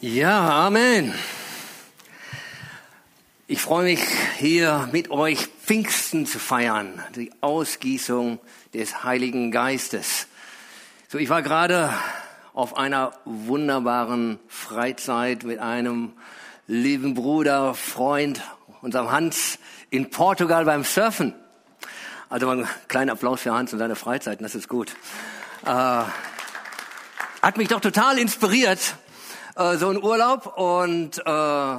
Ja, Amen. Ich freue mich hier mit euch Pfingsten zu feiern, die Ausgießung des Heiligen Geistes. So, ich war gerade auf einer wunderbaren Freizeit mit einem lieben Bruder, Freund, unserem Hans in Portugal beim Surfen. Also ein kleiner Applaus für Hans und seine Freizeit, das ist gut. Äh, hat mich doch total inspiriert, äh, so ein Urlaub und äh,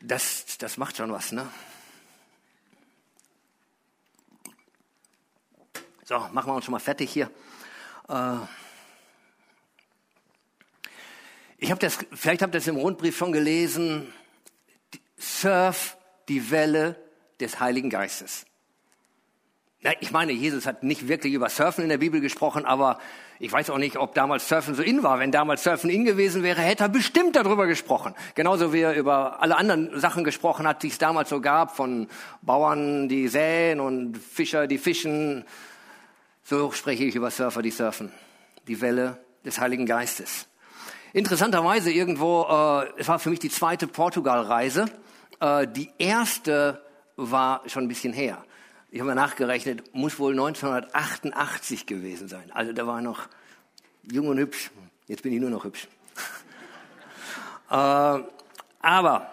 das, das macht schon was, ne? So, machen wir uns schon mal fertig hier. Äh, ich habe das, vielleicht habt ihr das im Rundbrief schon gelesen. Surf die Welle des Heiligen Geistes. Ja, ich meine, Jesus hat nicht wirklich über Surfen in der Bibel gesprochen, aber ich weiß auch nicht, ob damals Surfen so in war. Wenn damals Surfen in gewesen wäre, hätte er bestimmt darüber gesprochen. Genauso wie er über alle anderen Sachen gesprochen hat, die es damals so gab, von Bauern, die säen und Fischer, die fischen. So spreche ich über Surfer, die surfen. Die Welle des Heiligen Geistes. Interessanterweise irgendwo, äh, es war für mich die zweite Portugalreise. Äh, die erste war schon ein bisschen her ich habe mal nachgerechnet, muss wohl 1988 gewesen sein. Also da war noch jung und hübsch. Jetzt bin ich nur noch hübsch. äh, aber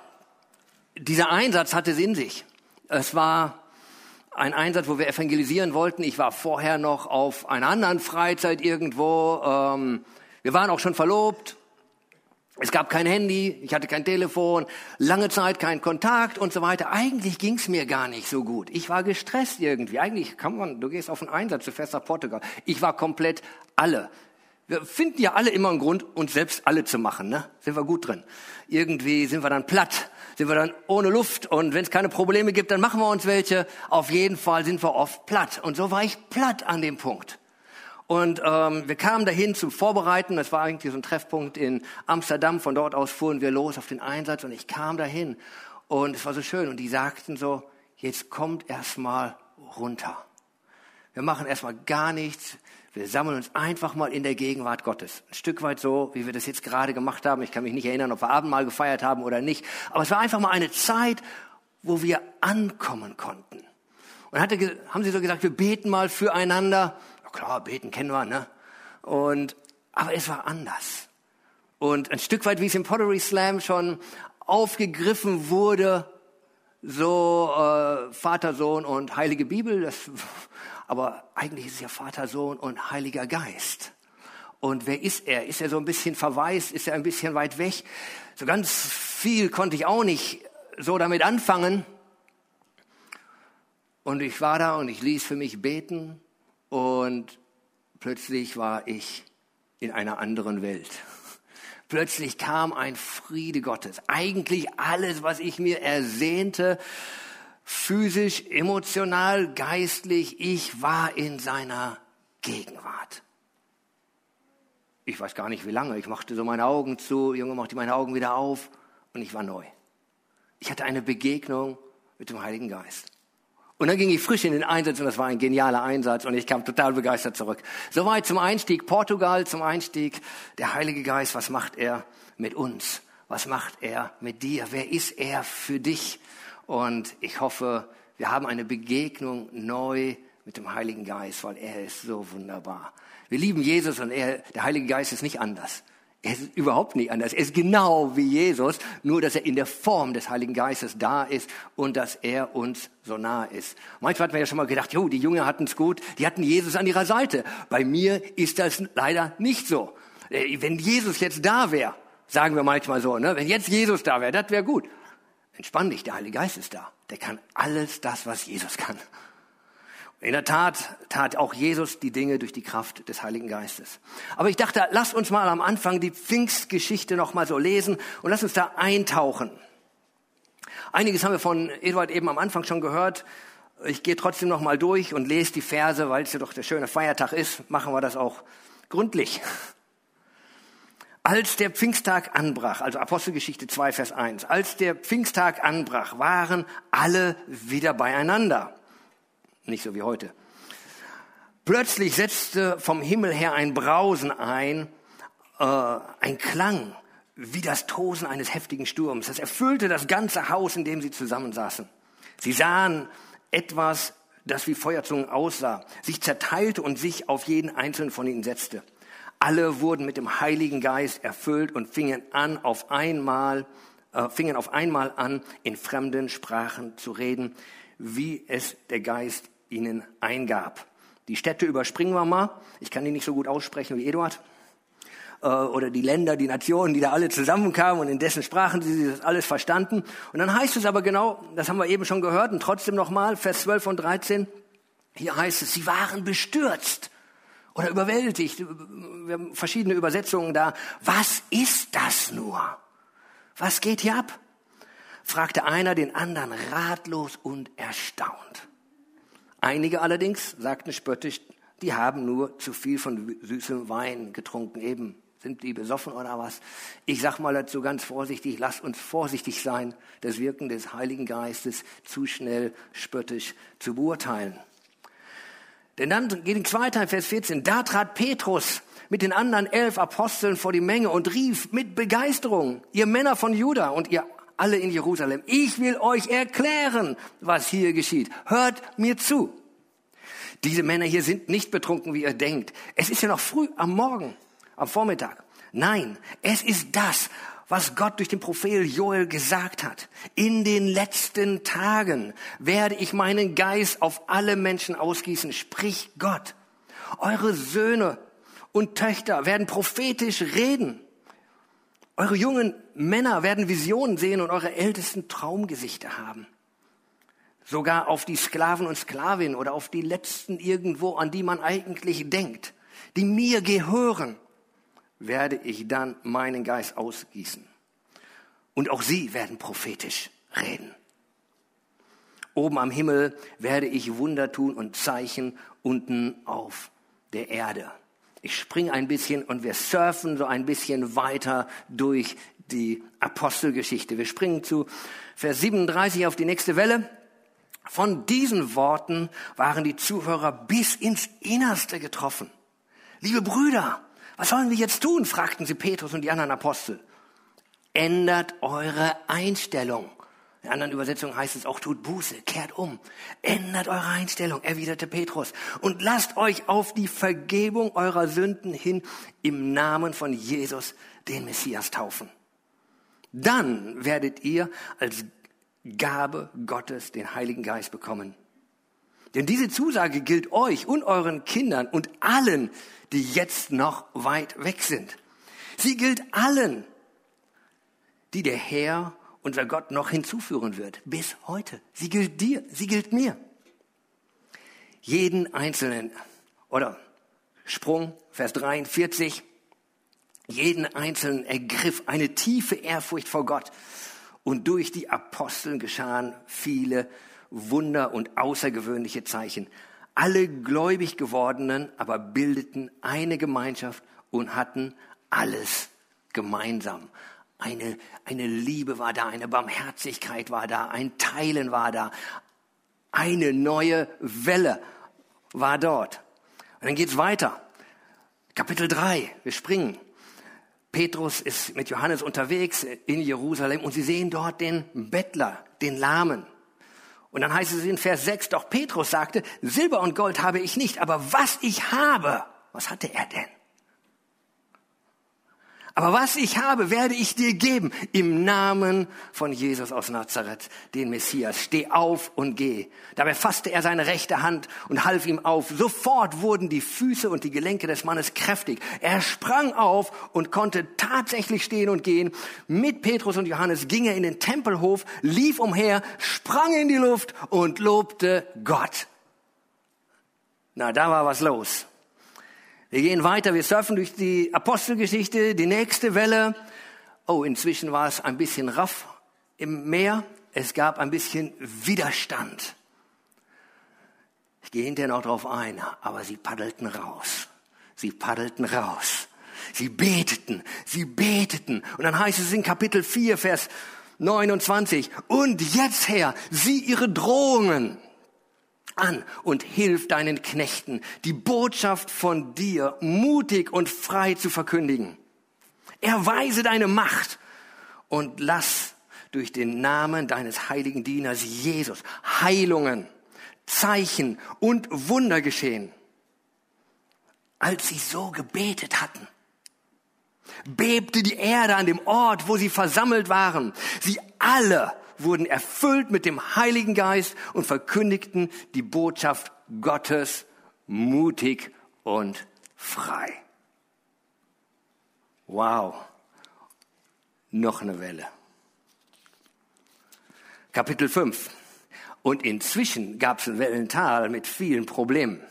dieser Einsatz hatte es in sich. Es war ein Einsatz, wo wir evangelisieren wollten. Ich war vorher noch auf einer anderen Freizeit irgendwo. Ähm, wir waren auch schon verlobt. Es gab kein Handy, ich hatte kein Telefon, lange Zeit kein Kontakt und so weiter. Eigentlich ging's mir gar nicht so gut. Ich war gestresst irgendwie. Eigentlich kann man, du gehst auf einen Einsatz, du fährst nach Portugal. Ich war komplett alle. Wir finden ja alle immer einen Grund, uns selbst alle zu machen. Ne? Sind wir gut drin. Irgendwie sind wir dann platt, sind wir dann ohne Luft und wenn es keine Probleme gibt, dann machen wir uns welche. Auf jeden Fall sind wir oft platt. Und so war ich platt an dem Punkt. Und ähm, wir kamen dahin zum Vorbereiten. Das war eigentlich so ein Treffpunkt in Amsterdam. Von dort aus fuhren wir los auf den Einsatz und ich kam dahin. Und es war so schön. Und die sagten so, jetzt kommt erstmal runter. Wir machen erstmal gar nichts. Wir sammeln uns einfach mal in der Gegenwart Gottes. Ein Stück weit so, wie wir das jetzt gerade gemacht haben. Ich kann mich nicht erinnern, ob wir Abendmahl gefeiert haben oder nicht. Aber es war einfach mal eine Zeit, wo wir ankommen konnten. Und hatte, haben sie so gesagt, wir beten mal füreinander klar, beten kennen wir, ne? Und, aber es war anders. Und ein Stück weit, wie es im Pottery Slam schon aufgegriffen wurde, so äh, Vater, Sohn und Heilige Bibel, das, aber eigentlich ist es ja Vater, Sohn und Heiliger Geist. Und wer ist er? Ist er so ein bisschen verwaist? Ist er ein bisschen weit weg? So ganz viel konnte ich auch nicht so damit anfangen. Und ich war da und ich ließ für mich beten und plötzlich war ich in einer anderen Welt. Plötzlich kam ein Friede Gottes. Eigentlich alles, was ich mir ersehnte, physisch, emotional, geistlich, ich war in seiner Gegenwart. Ich weiß gar nicht wie lange. Ich machte so meine Augen zu, Junge machte meine Augen wieder auf und ich war neu. Ich hatte eine Begegnung mit dem Heiligen Geist. Und dann ging ich frisch in den Einsatz und das war ein genialer Einsatz und ich kam total begeistert zurück. Soweit zum Einstieg Portugal, zum Einstieg der Heilige Geist. Was macht er mit uns? Was macht er mit dir? Wer ist er für dich? Und ich hoffe, wir haben eine Begegnung neu mit dem Heiligen Geist, weil er ist so wunderbar. Wir lieben Jesus und er, der Heilige Geist ist nicht anders. Er ist überhaupt nicht anders. Er ist genau wie Jesus, nur dass er in der Form des Heiligen Geistes da ist und dass er uns so nah ist. Manchmal hat man ja schon mal gedacht, jo, die Jünger hatten es gut, die hatten Jesus an ihrer Seite. Bei mir ist das leider nicht so. Äh, wenn Jesus jetzt da wäre, sagen wir manchmal so, ne? wenn jetzt Jesus da wäre, das wäre gut. Entspann dich, der Heilige Geist ist da. Der kann alles das, was Jesus kann. In der Tat tat auch Jesus die Dinge durch die Kraft des Heiligen Geistes. Aber ich dachte, lass uns mal am Anfang die Pfingstgeschichte noch mal so lesen und lass uns da eintauchen. Einiges haben wir von Eduard eben am Anfang schon gehört. Ich gehe trotzdem noch mal durch und lese die Verse, weil es ja doch der schöne Feiertag ist, machen wir das auch gründlich. Als der Pfingsttag anbrach, also Apostelgeschichte 2, Vers 1, als der Pfingsttag anbrach, waren alle wieder beieinander. Nicht so wie heute. Plötzlich setzte vom Himmel her ein Brausen ein, äh, ein Klang wie das Tosen eines heftigen Sturms. Das erfüllte das ganze Haus, in dem sie zusammensaßen. Sie sahen etwas, das wie Feuerzungen aussah, sich zerteilte und sich auf jeden einzelnen von ihnen setzte. Alle wurden mit dem Heiligen Geist erfüllt und fingen an, auf einmal, äh, fingen auf einmal an, in fremden Sprachen zu reden, wie es der Geist ihnen eingab. Die Städte überspringen wir mal. Ich kann die nicht so gut aussprechen wie Eduard äh, oder die Länder, die Nationen, die da alle zusammenkamen und in dessen Sprachen sie das alles verstanden. Und dann heißt es aber genau, das haben wir eben schon gehört und trotzdem nochmal, Vers 12 und 13, hier heißt es, sie waren bestürzt oder überwältigt. Wir haben verschiedene Übersetzungen da. Was ist das nur? Was geht hier ab? fragte einer den anderen ratlos und erstaunt. Einige allerdings sagten spöttisch, die haben nur zu viel von süßem Wein getrunken, eben sind die besoffen oder was? Ich sag mal dazu ganz vorsichtig, lasst uns vorsichtig sein, das Wirken des Heiligen Geistes zu schnell spöttisch zu beurteilen. Denn dann geht es weiter in Vers 14. Da trat Petrus mit den anderen elf Aposteln vor die Menge und rief mit Begeisterung, ihr Männer von Juda und ihr alle in Jerusalem, ich will euch erklären, was hier geschieht. Hört mir zu. Diese Männer hier sind nicht betrunken, wie ihr denkt. Es ist ja noch früh am Morgen am Vormittag. Nein, es ist das, was Gott durch den Prophet Joel gesagt hat. In den letzten Tagen werde ich meinen Geist auf alle Menschen ausgießen, spricht Gott. Eure Söhne und Töchter werden prophetisch reden. Eure jungen Männer werden Visionen sehen und eure ältesten Traumgesichter haben. Sogar auf die Sklaven und Sklavinnen oder auf die letzten irgendwo, an die man eigentlich denkt, die mir gehören werde ich dann meinen Geist ausgießen. Und auch sie werden prophetisch reden. Oben am Himmel werde ich Wunder tun und Zeichen unten auf der Erde. Ich springe ein bisschen und wir surfen so ein bisschen weiter durch die Apostelgeschichte. Wir springen zu Vers 37 auf die nächste Welle. Von diesen Worten waren die Zuhörer bis ins Innerste getroffen. Liebe Brüder, was sollen wir jetzt tun? fragten sie Petrus und die anderen Apostel. Ändert eure Einstellung. In anderen Übersetzungen heißt es auch, tut Buße, kehrt um. Ändert eure Einstellung, erwiderte Petrus. Und lasst euch auf die Vergebung eurer Sünden hin im Namen von Jesus, den Messias, taufen. Dann werdet ihr als Gabe Gottes den Heiligen Geist bekommen. Denn diese Zusage gilt euch und euren Kindern und allen, die jetzt noch weit weg sind. Sie gilt allen, die der Herr, unser Gott, noch hinzuführen wird, bis heute. Sie gilt dir, sie gilt mir. Jeden Einzelnen, oder Sprung, Vers 43, jeden Einzelnen ergriff eine tiefe Ehrfurcht vor Gott. Und durch die Aposteln geschahen viele Wunder und außergewöhnliche Zeichen. Alle gläubig gewordenen aber bildeten eine Gemeinschaft und hatten alles gemeinsam. Eine, eine Liebe war da, eine Barmherzigkeit war da, ein Teilen war da, eine neue Welle war dort. Und dann geht's weiter. Kapitel 3, wir springen. Petrus ist mit Johannes unterwegs in Jerusalem und sie sehen dort den Bettler, den Lahmen. Und dann heißt es in Vers 6, doch Petrus sagte, Silber und Gold habe ich nicht, aber was ich habe, was hatte er denn? Aber was ich habe, werde ich dir geben im Namen von Jesus aus Nazareth, den Messias. Steh auf und geh. Dabei fasste er seine rechte Hand und half ihm auf. Sofort wurden die Füße und die Gelenke des Mannes kräftig. Er sprang auf und konnte tatsächlich stehen und gehen. Mit Petrus und Johannes ging er in den Tempelhof, lief umher, sprang in die Luft und lobte Gott. Na, da war was los. Wir gehen weiter, wir surfen durch die Apostelgeschichte, die nächste Welle. Oh, inzwischen war es ein bisschen raff im Meer. Es gab ein bisschen Widerstand. Ich gehe hinterher noch drauf ein, aber sie paddelten raus. Sie paddelten raus. Sie beteten, sie beteten. Und dann heißt es in Kapitel 4, Vers 29, und jetzt Herr, sieh ihre Drohungen an und hilf deinen Knechten, die Botschaft von dir mutig und frei zu verkündigen. Erweise deine Macht und lass durch den Namen deines heiligen Dieners Jesus Heilungen, Zeichen und Wunder geschehen. Als sie so gebetet hatten, bebte die Erde an dem Ort, wo sie versammelt waren. Sie alle wurden erfüllt mit dem Heiligen Geist und verkündigten die Botschaft Gottes mutig und frei. Wow. Noch eine Welle. Kapitel 5. Und inzwischen gab es ein Wellental mit vielen Problemen.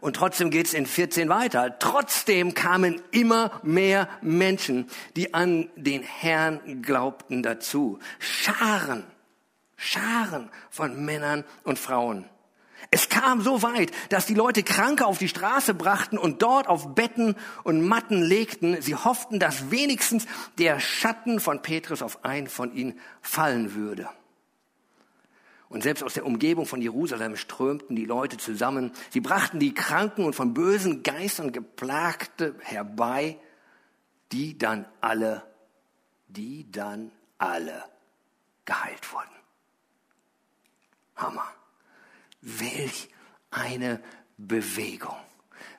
Und trotzdem geht es in 14 weiter. Trotzdem kamen immer mehr Menschen, die an den Herrn glaubten dazu. Scharen, Scharen von Männern und Frauen. Es kam so weit, dass die Leute Kranke auf die Straße brachten und dort auf Betten und Matten legten. Sie hofften, dass wenigstens der Schatten von Petrus auf einen von ihnen fallen würde. Und selbst aus der Umgebung von Jerusalem strömten die Leute zusammen. Sie brachten die Kranken und von bösen Geistern geplagte herbei, die dann alle, die dann alle geheilt wurden. Hammer. Welch eine Bewegung.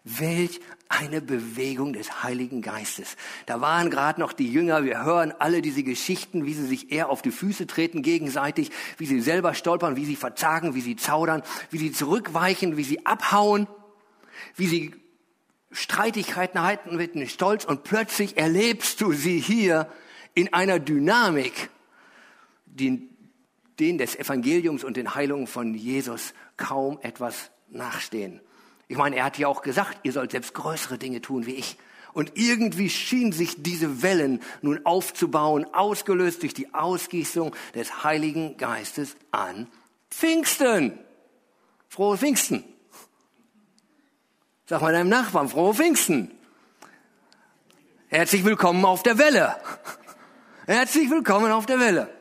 Welch eine Bewegung des Heiligen Geistes. Da waren gerade noch die Jünger, wir hören alle diese Geschichten, wie sie sich eher auf die Füße treten gegenseitig, wie sie selber stolpern, wie sie verzagen, wie sie zaudern, wie sie zurückweichen, wie sie abhauen, wie sie Streitigkeiten halten mit dem Stolz und plötzlich erlebst du sie hier in einer Dynamik, die den des Evangeliums und den Heilungen von Jesus kaum etwas nachstehen. Ich meine, er hat ja auch gesagt, ihr sollt selbst größere Dinge tun wie ich. Und irgendwie schien sich diese Wellen nun aufzubauen, ausgelöst durch die Ausgießung des Heiligen Geistes an Pfingsten. Frohe Pfingsten. Sag mal deinem Nachbarn, frohe Pfingsten. Herzlich willkommen auf der Welle. Herzlich willkommen auf der Welle.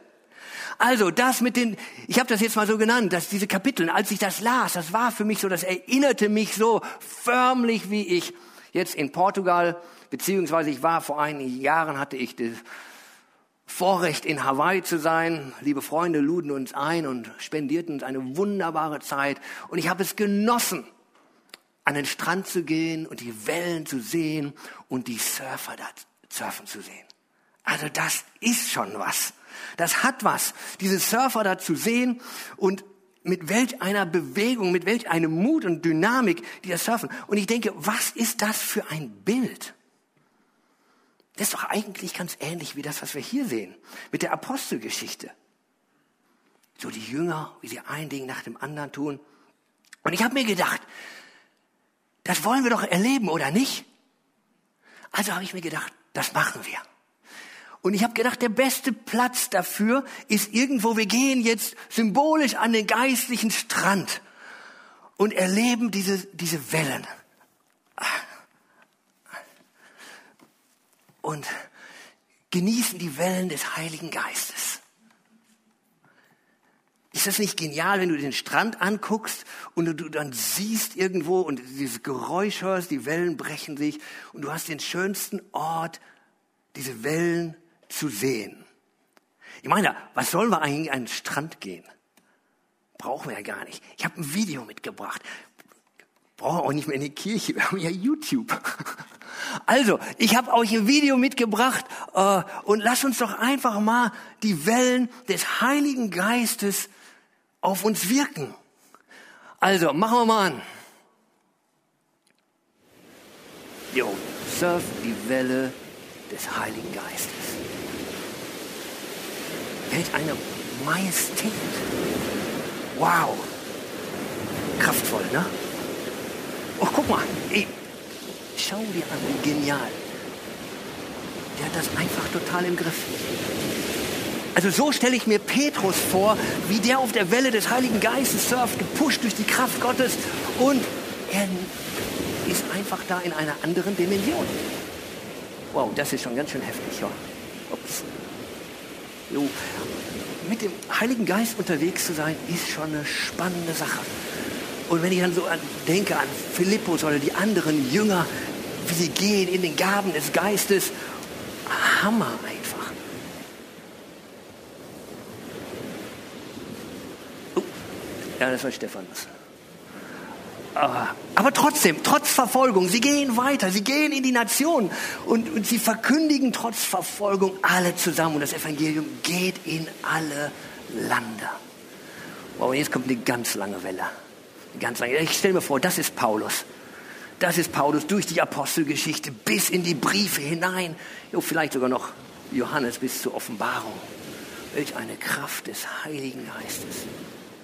Also das mit den, ich habe das jetzt mal so genannt, dass diese Kapitel, als ich das las, das war für mich so, das erinnerte mich so förmlich, wie ich jetzt in Portugal, beziehungsweise ich war vor einigen Jahren, hatte ich das Vorrecht in Hawaii zu sein. Liebe Freunde luden uns ein und spendierten uns eine wunderbare Zeit. Und ich habe es genossen, an den Strand zu gehen und die Wellen zu sehen und die Surfer da surfen zu sehen. Also das ist schon was. Das hat was, diese Surfer da zu sehen und mit welch einer Bewegung, mit welch einem Mut und Dynamik, die das surfen. Und ich denke, was ist das für ein Bild? Das ist doch eigentlich ganz ähnlich wie das, was wir hier sehen, mit der Apostelgeschichte. So die Jünger, wie sie ein Ding nach dem anderen tun. Und ich habe mir gedacht, das wollen wir doch erleben, oder nicht? Also habe ich mir gedacht, das machen wir. Und ich habe gedacht, der beste Platz dafür ist irgendwo, wir gehen jetzt symbolisch an den geistlichen Strand und erleben diese, diese Wellen. Und genießen die Wellen des Heiligen Geistes. Ist das nicht genial, wenn du den Strand anguckst und du dann siehst irgendwo und dieses Geräusch hörst, die Wellen brechen sich und du hast den schönsten Ort, diese Wellen zu sehen. Ich meine, was sollen wir eigentlich an den Strand gehen? Brauchen wir ja gar nicht. Ich habe ein Video mitgebracht. Brauchen wir auch nicht mehr in die Kirche, wir haben ja YouTube. Also, ich habe euch ein Video mitgebracht äh, und lasst uns doch einfach mal die Wellen des Heiligen Geistes auf uns wirken. Also, machen wir mal an. Jo, surf die Welle des Heiligen Geistes. Welch eine Majestät. Wow. Kraftvoll, ne? Oh, guck mal. Ey, schau dir an, wie genial. Der hat das einfach total im Griff. Also so stelle ich mir Petrus vor, wie der auf der Welle des Heiligen Geistes surft, gepusht durch die Kraft Gottes und er ist einfach da in einer anderen Dimension. Wow, das ist schon ganz schön heftig. Ja. Ups. Jo. Mit dem Heiligen Geist unterwegs zu sein, ist schon eine spannende Sache. Und wenn ich dann so an, denke an Philippus oder die anderen Jünger, wie sie gehen in den Gaben des Geistes Hammer einfach. Oh, ja, das war Stephanus. Aber, aber trotzdem, trotz Verfolgung, sie gehen weiter, sie gehen in die Nation und, und sie verkündigen trotz Verfolgung alle zusammen und das Evangelium geht in alle Lande. Wow, und jetzt kommt eine ganz lange Welle. Ganz lange. Ich stelle mir vor, das ist Paulus. Das ist Paulus durch die Apostelgeschichte bis in die Briefe hinein. Jo, vielleicht sogar noch Johannes bis zur Offenbarung. Welch eine Kraft des Heiligen Geistes.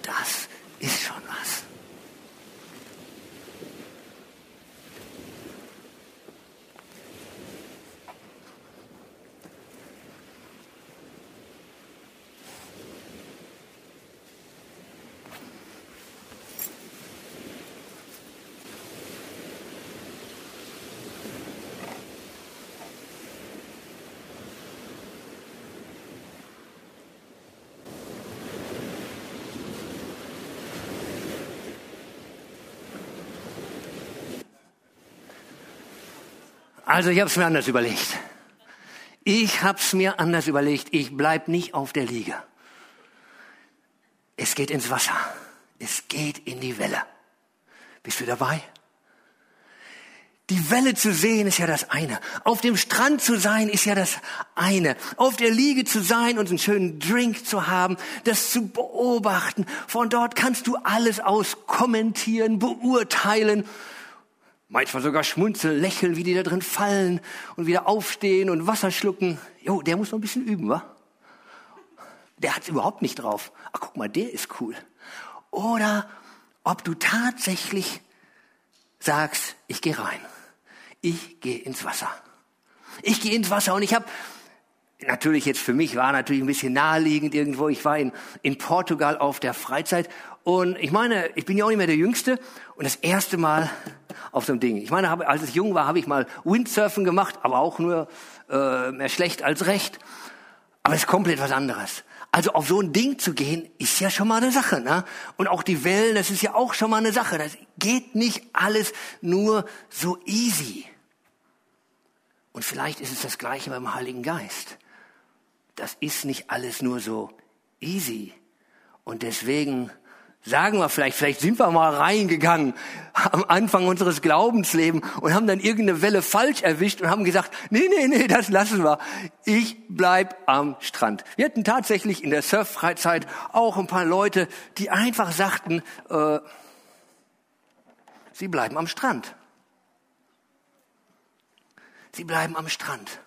Das ist schon was. Also ich habe es mir anders überlegt. Ich habe es mir anders überlegt. Ich bleib nicht auf der Liege. Es geht ins Wasser. Es geht in die Welle. Bist du dabei? Die Welle zu sehen ist ja das eine. Auf dem Strand zu sein ist ja das eine. Auf der Liege zu sein und einen schönen Drink zu haben, das zu beobachten. Von dort kannst du alles aus kommentieren, beurteilen Manchmal sogar schmunzeln, lächeln, wie die da drin fallen und wieder aufstehen und Wasser schlucken. Jo, der muss noch ein bisschen üben, wa? Der hat's überhaupt nicht drauf. Ach, guck mal, der ist cool. Oder ob du tatsächlich sagst, ich gehe rein. Ich gehe ins Wasser. Ich gehe ins Wasser und ich habe natürlich jetzt für mich war natürlich ein bisschen naheliegend irgendwo. Ich war in, in Portugal auf der Freizeit und ich meine, ich bin ja auch nicht mehr der Jüngste und das erste Mal auf so einem Ding. Ich meine, als ich jung war, habe ich mal Windsurfen gemacht, aber auch nur äh, mehr schlecht als recht. Aber es ist komplett was anderes. Also auf so ein Ding zu gehen, ist ja schon mal eine Sache. Ne? Und auch die Wellen, das ist ja auch schon mal eine Sache. Das geht nicht alles nur so easy. Und vielleicht ist es das gleiche beim Heiligen Geist. Das ist nicht alles nur so easy. Und deswegen Sagen wir vielleicht, vielleicht sind wir mal reingegangen am Anfang unseres Glaubenslebens und haben dann irgendeine Welle falsch erwischt und haben gesagt, nee, nee, nee, das lassen wir. Ich bleib am Strand. Wir hatten tatsächlich in der Surffreizeit auch ein paar Leute, die einfach sagten, äh, sie bleiben am Strand. Sie bleiben am Strand.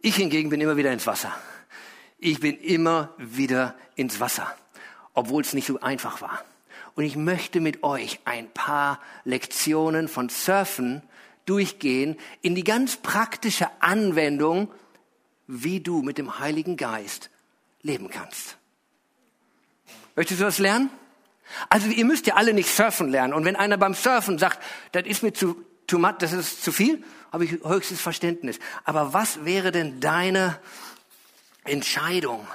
Ich hingegen bin immer wieder ins Wasser. Ich bin immer wieder ins Wasser obwohl es nicht so einfach war. Und ich möchte mit euch ein paar Lektionen von Surfen durchgehen in die ganz praktische Anwendung, wie du mit dem Heiligen Geist leben kannst. Möchtest du das lernen? Also ihr müsst ja alle nicht surfen lernen. Und wenn einer beim Surfen sagt, das ist mir zu, zu matt, das ist zu viel, habe ich höchstes Verständnis. Aber was wäre denn deine Entscheidung?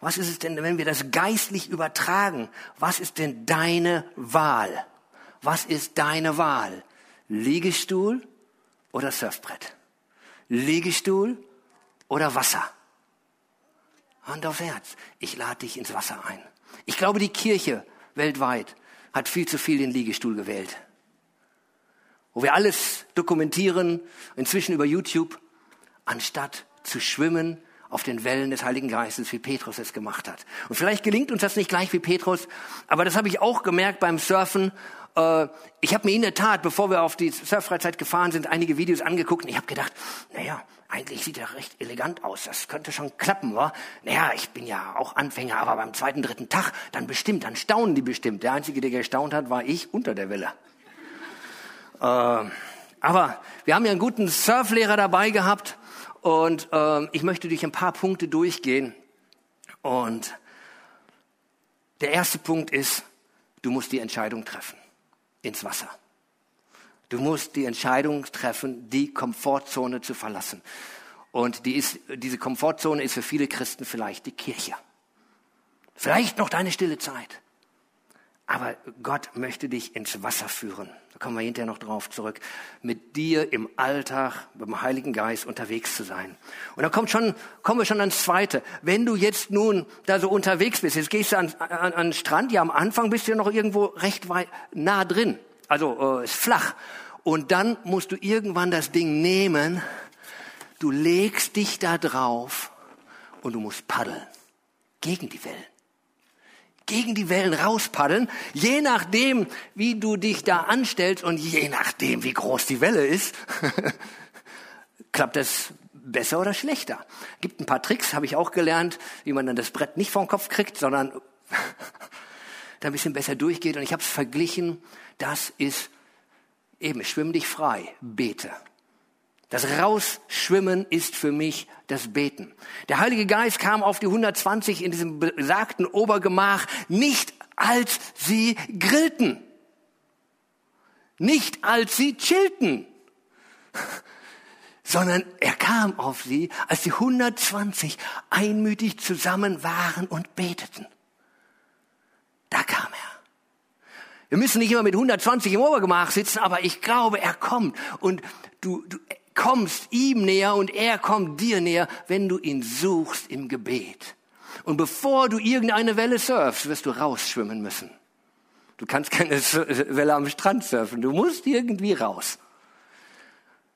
Was ist es denn, wenn wir das geistlich übertragen? Was ist denn deine Wahl? Was ist deine Wahl? Liegestuhl oder Surfbrett? Liegestuhl oder Wasser? Hand aufs Herz. Ich lade dich ins Wasser ein. Ich glaube, die Kirche weltweit hat viel zu viel den Liegestuhl gewählt. Wo wir alles dokumentieren, inzwischen über YouTube, anstatt zu schwimmen auf den Wellen des Heiligen Geistes, wie Petrus es gemacht hat. Und vielleicht gelingt uns das nicht gleich wie Petrus, aber das habe ich auch gemerkt beim Surfen. Äh, ich habe mir in der Tat, bevor wir auf die Surffreizeit gefahren sind, einige Videos angeguckt und ich habe gedacht, naja, eigentlich sieht er recht elegant aus. Das könnte schon klappen, wa? Naja, ich bin ja auch Anfänger, aber beim zweiten, dritten Tag, dann bestimmt, dann staunen die bestimmt. Der Einzige, der gestaunt hat, war ich unter der Welle. Äh, aber wir haben ja einen guten Surflehrer dabei gehabt und ähm, ich möchte durch ein paar Punkte durchgehen. Und der erste Punkt ist, du musst die Entscheidung treffen ins Wasser. Du musst die Entscheidung treffen, die Komfortzone zu verlassen. Und die ist, diese Komfortzone ist für viele Christen vielleicht die Kirche. Vielleicht noch deine stille Zeit. Aber Gott möchte dich ins Wasser führen. Da kommen wir hinterher noch drauf zurück. Mit dir im Alltag, dem Heiligen Geist unterwegs zu sein. Und dann kommt schon, kommen wir schon ans Zweite. Wenn du jetzt nun da so unterwegs bist, jetzt gehst du an, an, an den Strand, ja am Anfang bist du ja noch irgendwo recht weit, nah drin. Also äh, ist flach. Und dann musst du irgendwann das Ding nehmen, du legst dich da drauf und du musst paddeln. Gegen die Wellen gegen die Wellen rauspaddeln, je nachdem, wie du dich da anstellst und je nachdem, wie groß die Welle ist, klappt das besser oder schlechter. Gibt ein paar Tricks, habe ich auch gelernt, wie man dann das Brett nicht vom Kopf kriegt, sondern da ein bisschen besser durchgeht. Und ich habe es verglichen, das ist eben, schwimm dich frei, bete. Das Rausschwimmen ist für mich das Beten. Der Heilige Geist kam auf die 120 in diesem besagten Obergemach nicht als sie grillten, nicht als sie chillten, sondern er kam auf sie, als die 120 einmütig zusammen waren und beteten. Da kam er. Wir müssen nicht immer mit 120 im Obergemach sitzen, aber ich glaube, er kommt und du, du kommst ihm näher und er kommt dir näher, wenn du ihn suchst im Gebet. Und bevor du irgendeine Welle surfst, wirst du rausschwimmen müssen. Du kannst keine Welle am Strand surfen, du musst irgendwie raus.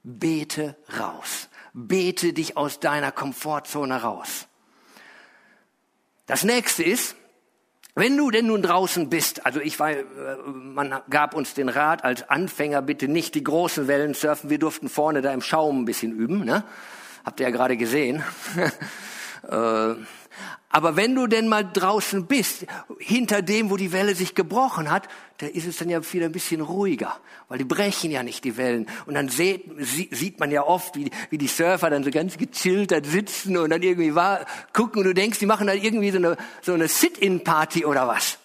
Bete raus. Bete dich aus deiner Komfortzone raus. Das nächste ist, wenn du denn nun draußen bist, also ich war, äh, man gab uns den Rat als Anfänger bitte nicht die großen Wellen surfen. Wir durften vorne da im Schaum ein bisschen üben, ne? Habt ihr ja gerade gesehen. Äh, aber wenn du denn mal draußen bist, hinter dem, wo die Welle sich gebrochen hat, da ist es dann ja wieder ein bisschen ruhiger, weil die brechen ja nicht die Wellen. Und dann sieht, sieht man ja oft, wie, wie die Surfer dann so ganz gechillt da sitzen und dann irgendwie war, gucken und du denkst, die machen dann irgendwie so eine, so eine Sit-in-Party oder was.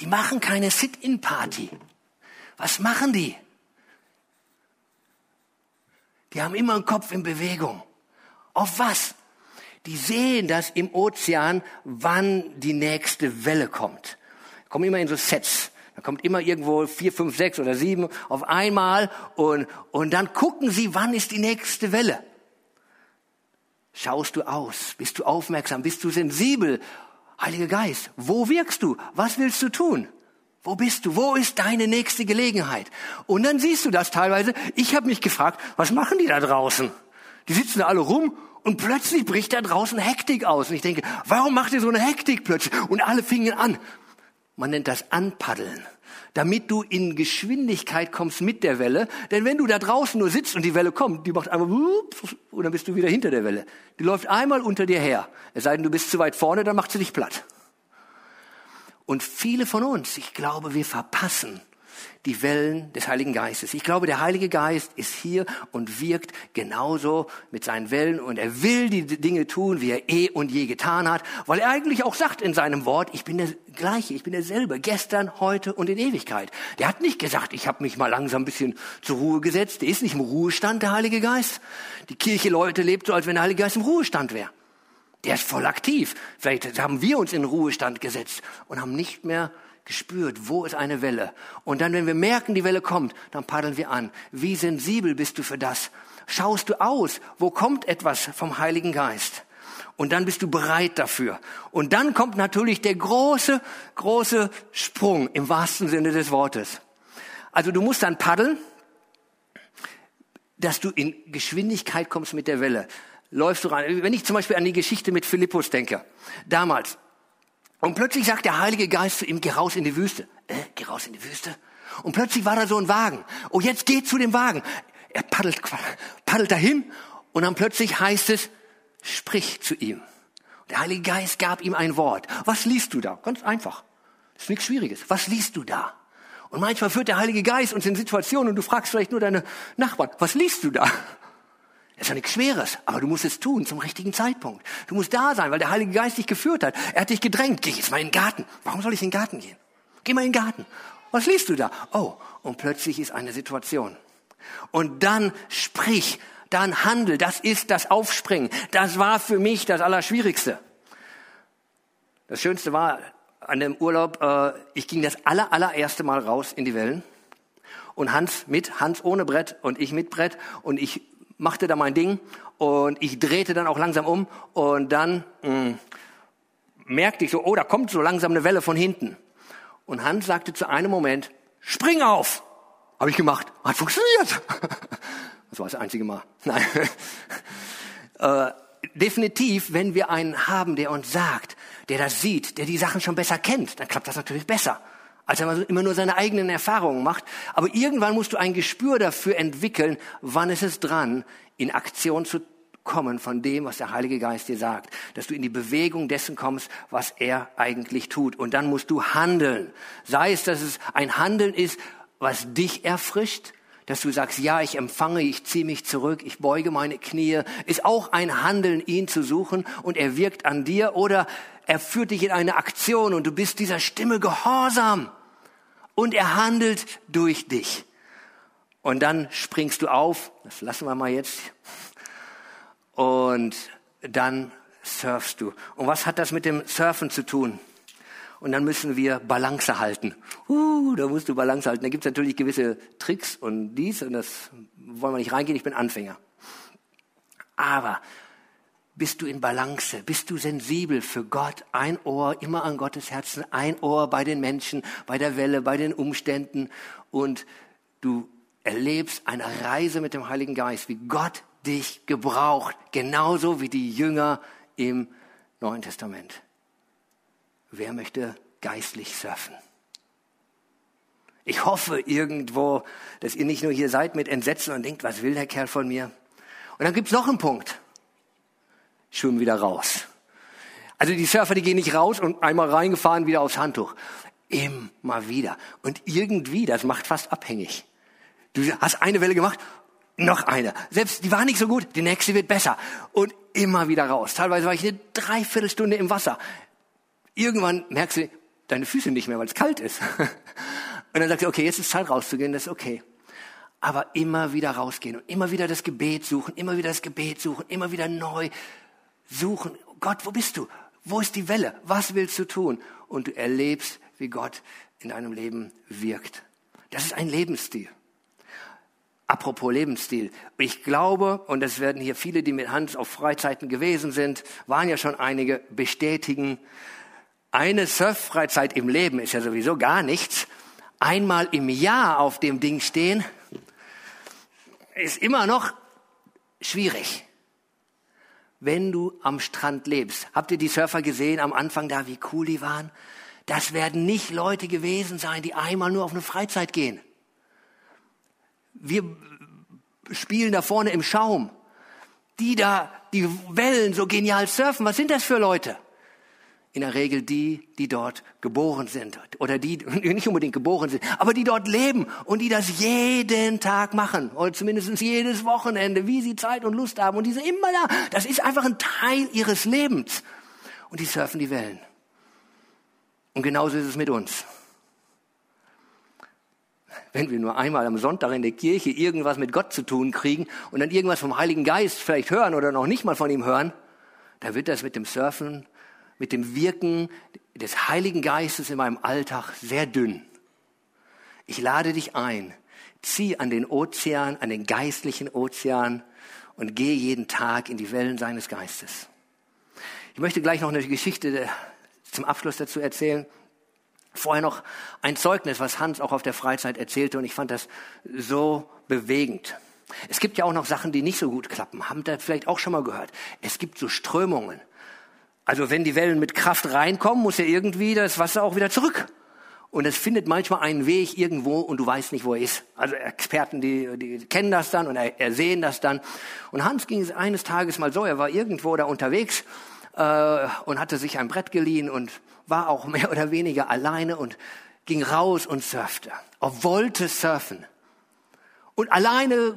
Die machen keine Sit-in-Party. Was machen die? Die haben immer einen Kopf in Bewegung. Auf was? Die sehen das im Ozean, wann die nächste Welle kommt. Kommen immer in so Sets. Da kommt immer irgendwo vier, fünf, sechs oder sieben auf einmal und, und dann gucken sie, wann ist die nächste Welle. Schaust du aus? Bist du aufmerksam? Bist du sensibel? Heiliger Geist, wo wirkst du? Was willst du tun? Wo bist du? Wo ist deine nächste Gelegenheit? Und dann siehst du das teilweise. Ich habe mich gefragt, was machen die da draußen? Die sitzen da alle rum und plötzlich bricht da draußen Hektik aus. Und ich denke, warum macht ihr so eine Hektik plötzlich? Und alle fingen an. Man nennt das Anpaddeln. Damit du in Geschwindigkeit kommst mit der Welle. Denn wenn du da draußen nur sitzt und die Welle kommt, die macht einmal und dann bist du wieder hinter der Welle. Die läuft einmal unter dir her. Es sei denn, du bist zu weit vorne, dann macht sie dich platt. Und viele von uns, ich glaube, wir verpassen die Wellen des Heiligen Geistes. Ich glaube, der Heilige Geist ist hier und wirkt genauso mit seinen Wellen und er will die Dinge tun, wie er eh und je getan hat, weil er eigentlich auch sagt in seinem Wort, ich bin der gleiche, ich bin derselbe, gestern, heute und in Ewigkeit. Der hat nicht gesagt, ich habe mich mal langsam ein bisschen zur Ruhe gesetzt. Der ist nicht im Ruhestand, der Heilige Geist. Die Kirche Leute lebt so, als wenn der Heilige Geist im Ruhestand wäre. Der ist voll aktiv. Vielleicht haben wir uns in Ruhestand gesetzt und haben nicht mehr gespürt, wo ist eine Welle. Und dann, wenn wir merken, die Welle kommt, dann paddeln wir an. Wie sensibel bist du für das? Schaust du aus, wo kommt etwas vom Heiligen Geist? Und dann bist du bereit dafür. Und dann kommt natürlich der große, große Sprung im wahrsten Sinne des Wortes. Also du musst dann paddeln, dass du in Geschwindigkeit kommst mit der Welle. Läufst du rein. Wenn ich zum Beispiel an die Geschichte mit Philippus denke. Damals, und plötzlich sagt der Heilige Geist zu ihm, geh raus in die Wüste. Äh, geh raus in die Wüste? Und plötzlich war da so ein Wagen. Oh, jetzt geh zu dem Wagen. Er paddelt, paddelt dahin und dann plötzlich heißt es, sprich zu ihm. Der Heilige Geist gab ihm ein Wort. Was liest du da? Ganz einfach. Ist nichts Schwieriges. Was liest du da? Und manchmal führt der Heilige Geist uns in Situationen und du fragst vielleicht nur deine Nachbarn, was liest du da? Das ist ja nichts Schweres, aber du musst es tun zum richtigen Zeitpunkt. Du musst da sein, weil der Heilige Geist dich geführt hat. Er hat dich gedrängt. Geh jetzt mal in den Garten. Warum soll ich in den Garten gehen? Geh mal in den Garten. Was liest du da? Oh, und plötzlich ist eine Situation. Und dann sprich, dann handel. Das ist das Aufspringen. Das war für mich das Allerschwierigste. Das Schönste war, an dem Urlaub, äh, ich ging das aller, allererste Mal raus in die Wellen und Hans mit, Hans ohne Brett und ich mit Brett und ich machte da mein Ding und ich drehte dann auch langsam um und dann mh, mm, merkte ich so, oh, da kommt so langsam eine Welle von hinten. Und Hans sagte zu einem Moment, spring auf! Habe ich gemacht. Hat funktioniert. Das war das einzige Mal. Nein. äh, definitiv, wenn wir einen haben, der uns sagt, der das sieht, der die Sachen schon besser kennt, dann klappt das natürlich besser, als wenn man immer nur seine eigenen Erfahrungen macht. Aber irgendwann musst du ein Gespür dafür entwickeln, wann ist es dran, in Aktion zu kommen von dem, was der Heilige Geist dir sagt, dass du in die Bewegung dessen kommst, was er eigentlich tut. Und dann musst du handeln. Sei es, dass es ein Handeln ist, was dich erfrischt, dass du sagst, ja, ich empfange, ich ziehe mich zurück, ich beuge meine Knie, ist auch ein Handeln, ihn zu suchen und er wirkt an dir oder er führt dich in eine Aktion und du bist dieser Stimme gehorsam und er handelt durch dich. Und dann springst du auf, das lassen wir mal jetzt, und dann surfst du. Und was hat das mit dem Surfen zu tun? Und dann müssen wir Balance halten. Uh, da musst du Balance halten. Da gibt es natürlich gewisse Tricks und dies, und das wollen wir nicht reingehen, ich bin Anfänger. Aber bist du in Balance? Bist du sensibel für Gott? Ein Ohr immer an Gottes Herzen, ein Ohr bei den Menschen, bei der Welle, bei den Umständen und du erlebst eine Reise mit dem Heiligen Geist, wie Gott dich gebraucht, genauso wie die Jünger im Neuen Testament. Wer möchte geistlich surfen? Ich hoffe irgendwo, dass ihr nicht nur hier seid mit Entsetzen und denkt, was will der Kerl von mir? Und dann gibt's noch einen Punkt. Schwimmen wieder raus. Also die Surfer, die gehen nicht raus und einmal reingefahren, wieder aufs Handtuch. Immer wieder. Und irgendwie, das macht fast abhängig. Du hast eine Welle gemacht noch eine. Selbst die war nicht so gut, die nächste wird besser. Und immer wieder raus. Teilweise war ich eine Dreiviertelstunde im Wasser. Irgendwann merkst du deine Füße nicht mehr, weil es kalt ist. Und dann sagst du, okay, jetzt ist Zeit rauszugehen, das ist okay. Aber immer wieder rausgehen und immer wieder das Gebet suchen, immer wieder das Gebet suchen, immer wieder neu suchen. Gott, wo bist du? Wo ist die Welle? Was willst du tun? Und du erlebst, wie Gott in deinem Leben wirkt. Das ist ein Lebensstil. Apropos Lebensstil. Ich glaube, und das werden hier viele, die mit Hans auf Freizeiten gewesen sind, waren ja schon einige, bestätigen, eine Surffreizeit im Leben ist ja sowieso gar nichts. Einmal im Jahr auf dem Ding stehen, ist immer noch schwierig. Wenn du am Strand lebst. Habt ihr die Surfer gesehen am Anfang da, wie cool die waren? Das werden nicht Leute gewesen sein, die einmal nur auf eine Freizeit gehen. Wir spielen da vorne im Schaum. Die da, die Wellen so genial surfen, was sind das für Leute? In der Regel die, die dort geboren sind. Oder die nicht unbedingt geboren sind, aber die dort leben und die das jeden Tag machen. Oder zumindest jedes Wochenende, wie sie Zeit und Lust haben. Und die sind immer da. Das ist einfach ein Teil ihres Lebens. Und die surfen die Wellen. Und genauso ist es mit uns. Wenn wir nur einmal am Sonntag in der Kirche irgendwas mit Gott zu tun kriegen und dann irgendwas vom Heiligen Geist vielleicht hören oder noch nicht mal von ihm hören, dann wird das mit dem Surfen, mit dem Wirken des Heiligen Geistes in meinem Alltag sehr dünn. Ich lade dich ein, zieh an den Ozean, an den geistlichen Ozean und gehe jeden Tag in die Wellen seines Geistes. Ich möchte gleich noch eine Geschichte zum Abschluss dazu erzählen. Vorher noch ein Zeugnis, was Hans auch auf der Freizeit erzählte und ich fand das so bewegend. Es gibt ja auch noch Sachen, die nicht so gut klappen. Haben da vielleicht auch schon mal gehört. Es gibt so Strömungen. Also wenn die Wellen mit Kraft reinkommen, muss ja irgendwie das Wasser auch wieder zurück. Und es findet manchmal einen Weg irgendwo und du weißt nicht, wo er ist. Also Experten, die, die kennen das dann und er, er sehen das dann. Und Hans ging es eines Tages mal so, er war irgendwo da unterwegs äh, und hatte sich ein Brett geliehen und war auch mehr oder weniger alleine und ging raus und surfte. Er wollte surfen. Und alleine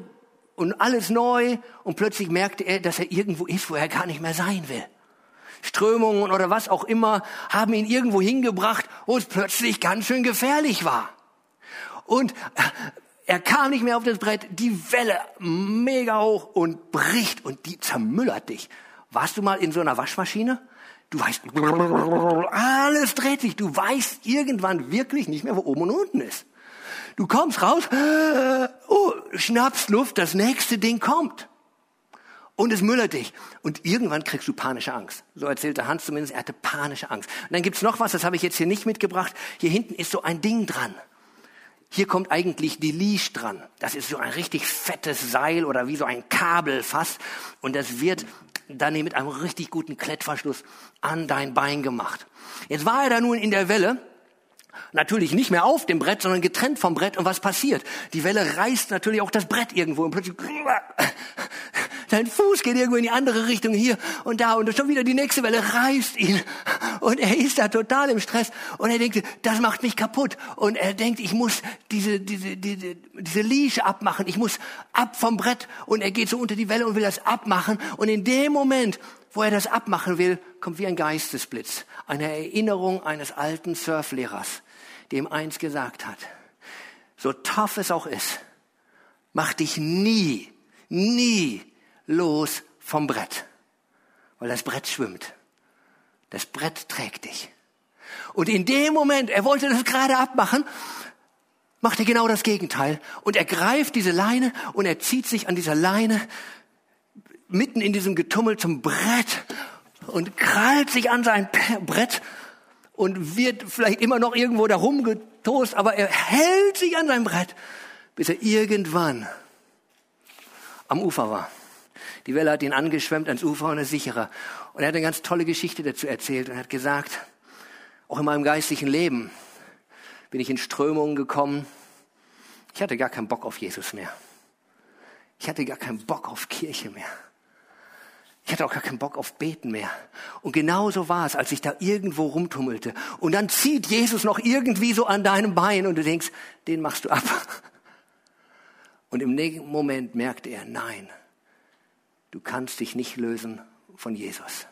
und alles neu und plötzlich merkte er, dass er irgendwo ist, wo er gar nicht mehr sein will. Strömungen oder was auch immer haben ihn irgendwo hingebracht, wo es plötzlich ganz schön gefährlich war. Und er kam nicht mehr auf das Brett, die Welle mega hoch und bricht und die zermüllert dich. Warst du mal in so einer Waschmaschine? Du weißt, alles dreht sich. Du weißt irgendwann wirklich nicht mehr, wo oben und unten ist. Du kommst raus, oh, schnappst Luft, das nächste Ding kommt. Und es müllert dich. Und irgendwann kriegst du panische Angst. So erzählte Hans zumindest, er hatte panische Angst. Und dann gibt's noch was, das habe ich jetzt hier nicht mitgebracht. Hier hinten ist so ein Ding dran. Hier kommt eigentlich die Leash dran. Das ist so ein richtig fettes Seil oder wie so ein Kabel fast. Und das wird dann mit einem richtig guten Klettverschluss an dein Bein gemacht. Jetzt war er da nun in der Welle. Natürlich nicht mehr auf dem Brett, sondern getrennt vom Brett. Und was passiert? Die Welle reißt natürlich auch das Brett irgendwo und plötzlich Dein Fuß geht irgendwo in die andere Richtung hier und da und schon wieder die nächste Welle reißt ihn. Und er ist da total im Stress und er denkt, das macht mich kaputt. Und er denkt, ich muss diese, diese, diese, diese Leash abmachen. Ich muss ab vom Brett. Und er geht so unter die Welle und will das abmachen. Und in dem Moment, wo er das abmachen will, kommt wie ein Geistesblitz. Eine Erinnerung eines alten Surflehrers, dem eins gesagt hat. So tough es auch ist, mach dich nie, nie los vom Brett, weil das Brett schwimmt. Das Brett trägt dich. Und in dem Moment, er wollte das gerade abmachen, macht er genau das Gegenteil. Und er greift diese Leine und er zieht sich an dieser Leine mitten in diesem Getummel zum Brett und krallt sich an sein Brett und wird vielleicht immer noch irgendwo da rumgetost, aber er hält sich an sein Brett, bis er irgendwann am Ufer war. Die Welle hat ihn angeschwemmt ans Ufer und er ist sicherer. Und er hat eine ganz tolle Geschichte dazu erzählt und hat gesagt, auch in meinem geistlichen Leben bin ich in Strömungen gekommen. Ich hatte gar keinen Bock auf Jesus mehr. Ich hatte gar keinen Bock auf Kirche mehr. Ich hatte auch gar keinen Bock auf Beten mehr. Und genauso war es, als ich da irgendwo rumtummelte. Und dann zieht Jesus noch irgendwie so an deinem Bein und du denkst, den machst du ab. Und im nächsten Moment merkt er, nein, Du kannst dich nicht lösen von Jesus.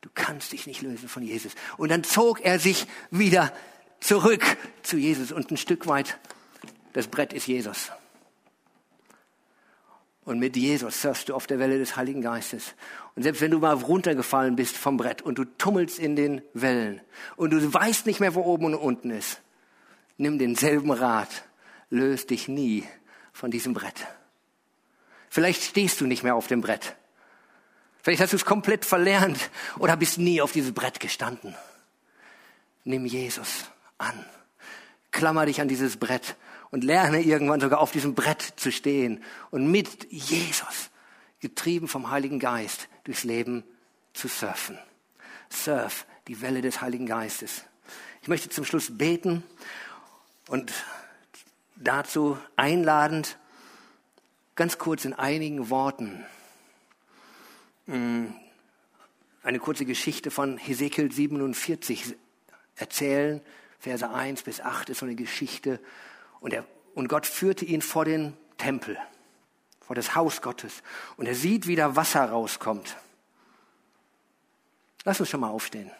Du kannst dich nicht lösen von Jesus. Und dann zog er sich wieder zurück zu Jesus und ein Stück weit, das Brett ist Jesus. Und mit Jesus surfst du auf der Welle des Heiligen Geistes. Und selbst wenn du mal runtergefallen bist vom Brett und du tummelst in den Wellen und du weißt nicht mehr, wo oben und unten ist, nimm denselben Rat, löst dich nie von diesem Brett. Vielleicht stehst du nicht mehr auf dem Brett. Vielleicht hast du es komplett verlernt oder bist nie auf dieses Brett gestanden. Nimm Jesus an. Klammer dich an dieses Brett und lerne irgendwann sogar auf diesem Brett zu stehen und mit Jesus, getrieben vom Heiligen Geist, durchs Leben zu surfen. Surf, die Welle des Heiligen Geistes. Ich möchte zum Schluss beten und dazu einladend ganz kurz in einigen Worten mm, eine kurze Geschichte von Hesekiel 47 erzählen. Verse 1 bis 8 ist so eine Geschichte. Und, er, und Gott führte ihn vor den Tempel, vor das Haus Gottes. Und er sieht, wie da Wasser rauskommt. Lass uns schon mal aufstehen.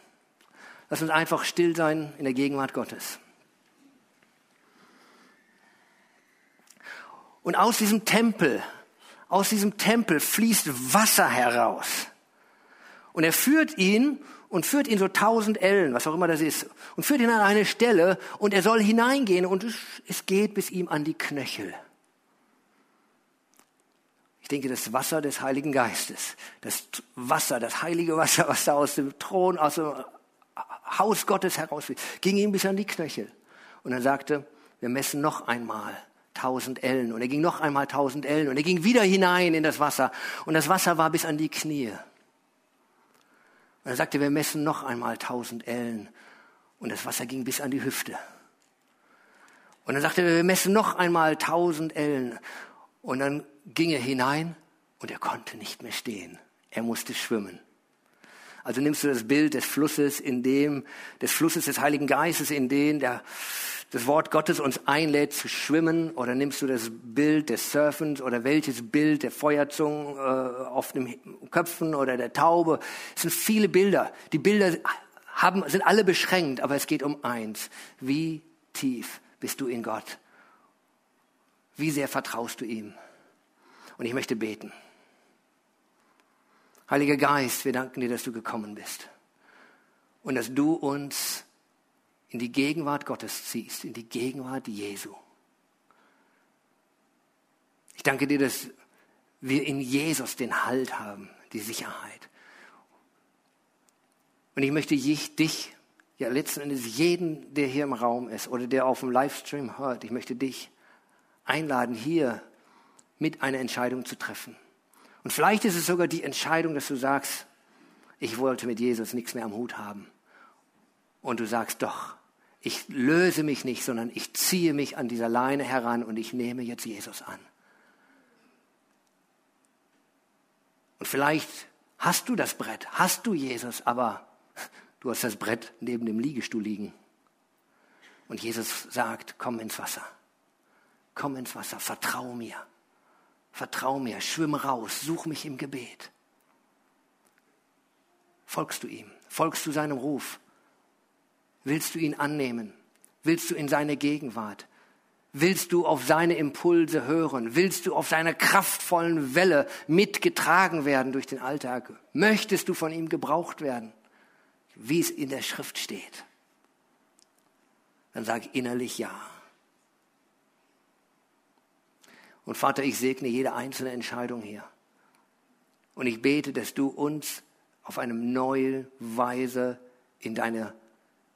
Lass uns einfach still sein in der Gegenwart Gottes. Und aus diesem Tempel, aus diesem Tempel fließt Wasser heraus. Und er führt ihn und führt ihn so tausend Ellen, was auch immer das ist, und führt ihn an eine Stelle und er soll hineingehen und es, es geht bis ihm an die Knöchel. Ich denke, das Wasser des Heiligen Geistes, das Wasser, das heilige Wasser, was da aus dem Thron, aus dem Haus Gottes herausfließt, ging ihm bis an die Knöchel. Und er sagte, wir messen noch einmal tausend Ellen. Und er ging noch einmal tausend Ellen. Und er ging wieder hinein in das Wasser. Und das Wasser war bis an die Knie. Und er sagte, wir messen noch einmal tausend Ellen. Und das Wasser ging bis an die Hüfte. Und dann sagte er, wir messen noch einmal tausend Ellen. Und dann ging er hinein und er konnte nicht mehr stehen. Er musste schwimmen. Also nimmst du das Bild des Flusses, in dem, des Flusses des Heiligen Geistes, in dem der das Wort Gottes uns einlädt zu schwimmen oder nimmst du das Bild des Surfens oder welches Bild der Feuerzungen äh, auf den Köpfen oder der Taube? Es sind viele Bilder. Die Bilder haben, sind alle beschränkt, aber es geht um eins. Wie tief bist du in Gott? Wie sehr vertraust du ihm? Und ich möchte beten. Heiliger Geist, wir danken dir, dass du gekommen bist und dass du uns in die Gegenwart Gottes ziehst, in die Gegenwart Jesu. Ich danke dir, dass wir in Jesus den Halt haben, die Sicherheit. Und ich möchte dich, ja letzten Endes jeden, der hier im Raum ist oder der auf dem Livestream hört, ich möchte dich einladen, hier mit einer Entscheidung zu treffen. Und vielleicht ist es sogar die Entscheidung, dass du sagst, ich wollte mit Jesus nichts mehr am Hut haben. Und du sagst, doch, ich löse mich nicht, sondern ich ziehe mich an dieser Leine heran und ich nehme jetzt Jesus an. Und vielleicht hast du das Brett, hast du Jesus, aber du hast das Brett neben dem Liegestuhl liegen. Und Jesus sagt, komm ins Wasser. Komm ins Wasser, vertrau mir. Vertrau mir, schwimm raus, such mich im Gebet. Folgst du ihm? Folgst du seinem Ruf? Willst du ihn annehmen? Willst du in seine Gegenwart? Willst du auf seine Impulse hören? Willst du auf seiner kraftvollen Welle mitgetragen werden durch den Alltag? Möchtest du von ihm gebraucht werden, wie es in der Schrift steht? Dann sag innerlich ja. Und Vater, ich segne jede einzelne Entscheidung hier. Und ich bete, dass du uns auf eine neue Weise in deine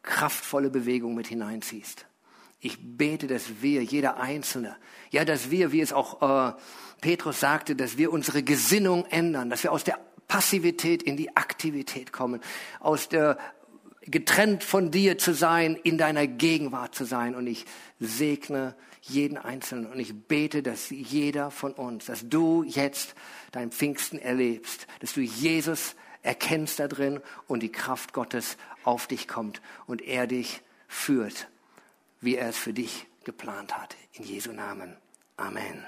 kraftvolle Bewegung mit hineinziehst. Ich bete, dass wir, jeder Einzelne, ja, dass wir, wie es auch äh, Petrus sagte, dass wir unsere Gesinnung ändern, dass wir aus der Passivität in die Aktivität kommen, aus der getrennt von dir zu sein, in deiner Gegenwart zu sein. Und ich segne jeden Einzelnen und ich bete, dass jeder von uns, dass du jetzt dein Pfingsten erlebst, dass du Jesus erkennst da drin und die Kraft Gottes auf dich kommt und er dich führt, wie er es für dich geplant hat. In Jesu Namen. Amen.